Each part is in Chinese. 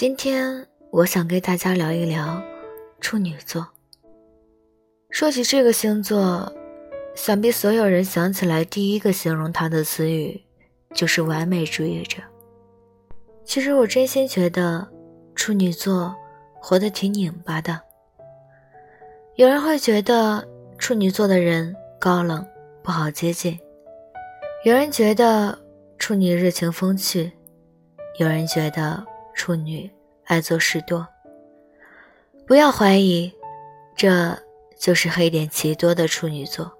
今天我想跟大家聊一聊处女座。说起这个星座，想必所有人想起来第一个形容他的词语就是完美主义者。其实我真心觉得处女座活得挺拧巴的。有人会觉得处女座的人高冷不好接近，有人觉得处女热情风趣，有人觉得处女爱做事多。不要怀疑，这就是黑点奇多的处女座。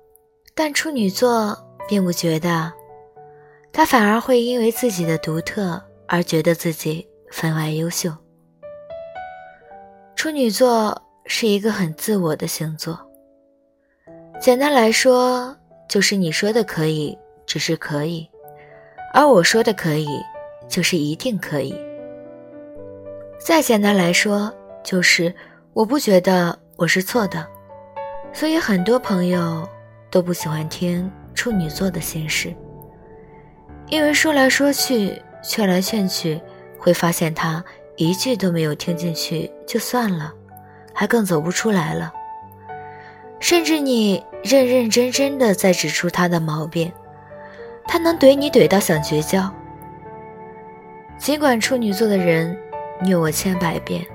但处女座并不觉得，他反而会因为自己的独特。而觉得自己分外优秀。处女座是一个很自我的星座。简单来说，就是你说的可以，只是可以；而我说的可以，就是一定可以。再简单来说，就是我不觉得我是错的。所以很多朋友都不喜欢听处女座的心事，因为说来说去。劝来劝去，会发现他一句都没有听进去，就算了，还更走不出来了。甚至你认认真真的在指出他的毛病，他能怼你怼到想绝交。尽管处女座的人虐我千百遍，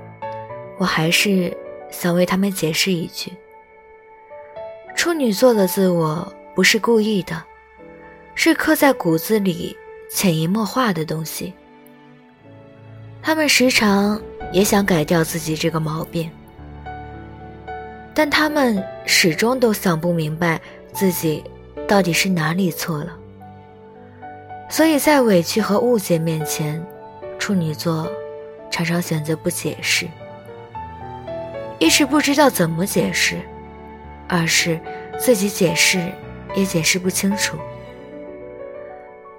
我还是想为他们解释一句：处女座的自我不是故意的，是刻在骨子里。潜移默化的东西，他们时常也想改掉自己这个毛病，但他们始终都想不明白自己到底是哪里错了。所以在委屈和误解面前，处女座常常选择不解释，一是不知道怎么解释，二是自己解释也解释不清楚。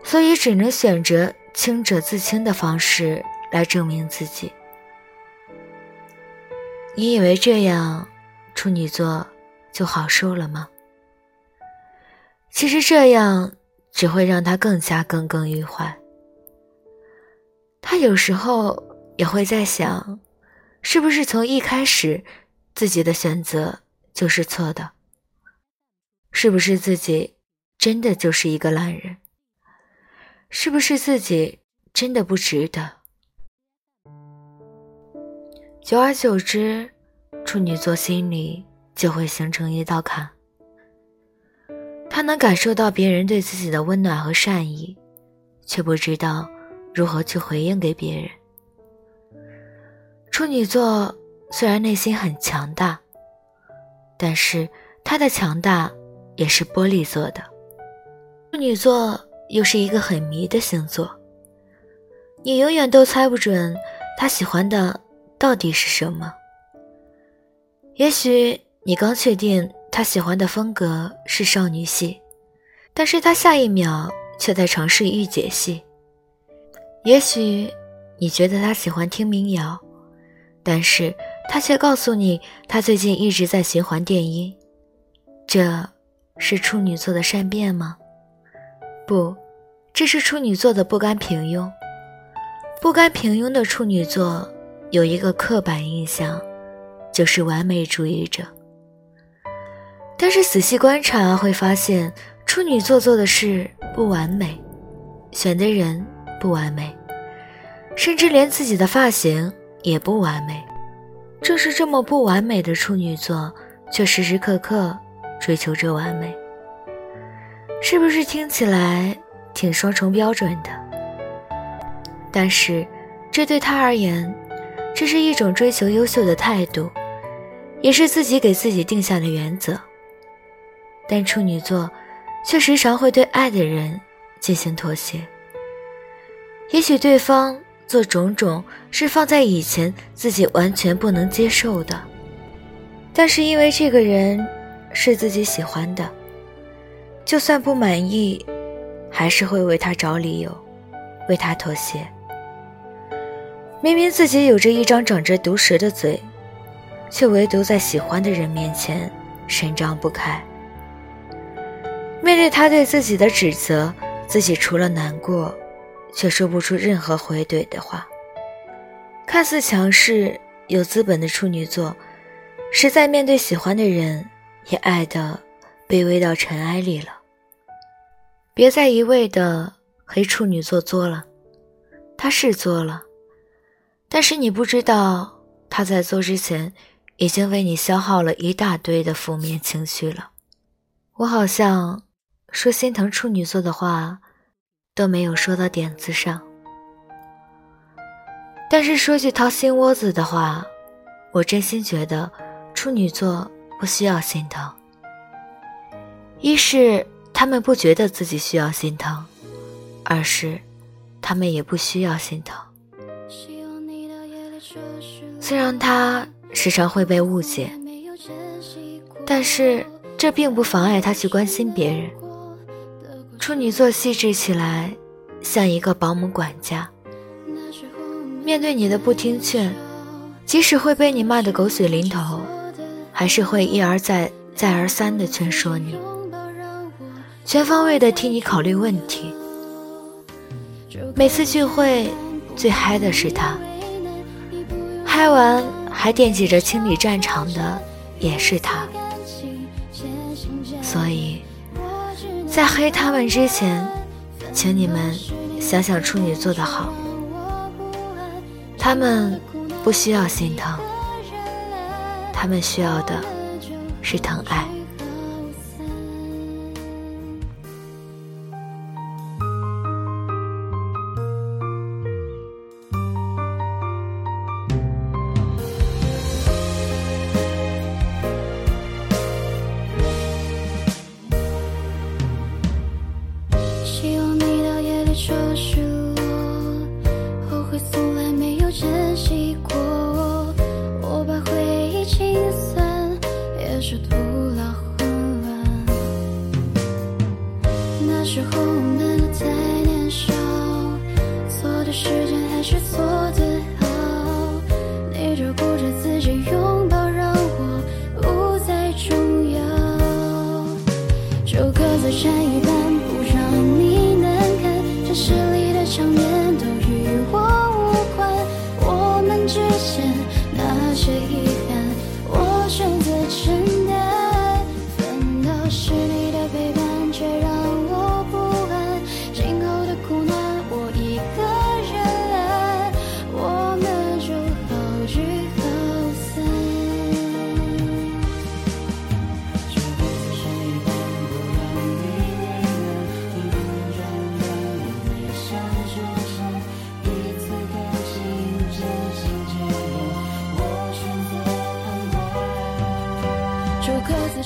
所以只能选择清者自清的方式来证明自己。你以为这样处女座就好受了吗？其实这样只会让他更加耿耿于怀。他有时候也会在想，是不是从一开始自己的选择就是错的？是不是自己真的就是一个烂人？是不是自己真的不值得？久而久之，处女座心里就会形成一道坎。他能感受到别人对自己的温暖和善意，却不知道如何去回应给别人。处女座虽然内心很强大，但是他的强大也是玻璃做的。处女座。又是一个很迷的星座，你永远都猜不准他喜欢的到底是什么。也许你刚确定他喜欢的风格是少女系，但是他下一秒却在尝试御姐系。也许你觉得他喜欢听民谣，但是他却告诉你他最近一直在循环电音。这是处女座的善变吗？不，这是处女座的不甘平庸。不甘平庸的处女座有一个刻板印象，就是完美主义者。但是仔细观察会发现，处女座做的事不完美，选的人不完美，甚至连自己的发型也不完美。正是这么不完美的处女座，却时时刻刻追求着完美。是不是听起来挺双重标准的？但是，这对他而言，这是一种追求优秀的态度，也是自己给自己定下的原则。但处女座却时常会对爱的人进行妥协。也许对方做种种是放在以前自己完全不能接受的，但是因为这个人是自己喜欢的。就算不满意，还是会为他找理由，为他妥协。明明自己有着一张长着毒舌的嘴，却唯独在喜欢的人面前伸张不开。面对他对自己的指责，自己除了难过，却说不出任何回怼的话。看似强势有资本的处女座，实在面对喜欢的人，也爱得卑微到尘埃里了。别再一味的黑处女座作了，他是作了，但是你不知道他在做之前，已经为你消耗了一大堆的负面情绪了。我好像说心疼处女座的话，都没有说到点子上。但是说句掏心窝子的话，我真心觉得处女座不需要心疼。一是他们不觉得自己需要心疼，二是他们也不需要心疼。虽然他时常会被误解，但是这并不妨碍他去关心别人。处女座细致起来，像一个保姆管家。面对你的不听劝，即使会被你骂得狗血淋头，还是会一而再、再而三的劝说你，全方位的替你考虑问题。每次聚会最嗨的是他，嗨完还惦记着清理战场的也是他。所以，在黑他们之前，请你们想想处女座的好。他们不需要心疼，他们需要的是疼爱。那时候我们都太年少，错的时间还是错的好。你照顾着自己，拥抱让我不再重要。就各自占一半，不让你难堪。城市里的场面都与我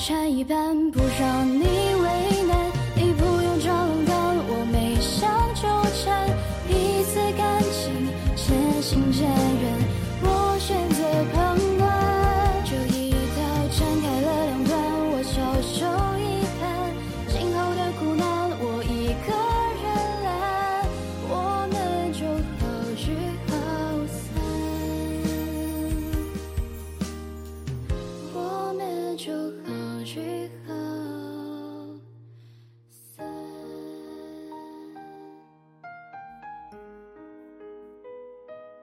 禅一半不让你为难你不用装冷淡我没想纠缠彼此感情渐行渐远我选择旁观这一刀斩开了两段我翘首以盼今后的苦难我一个人揽我们就好聚好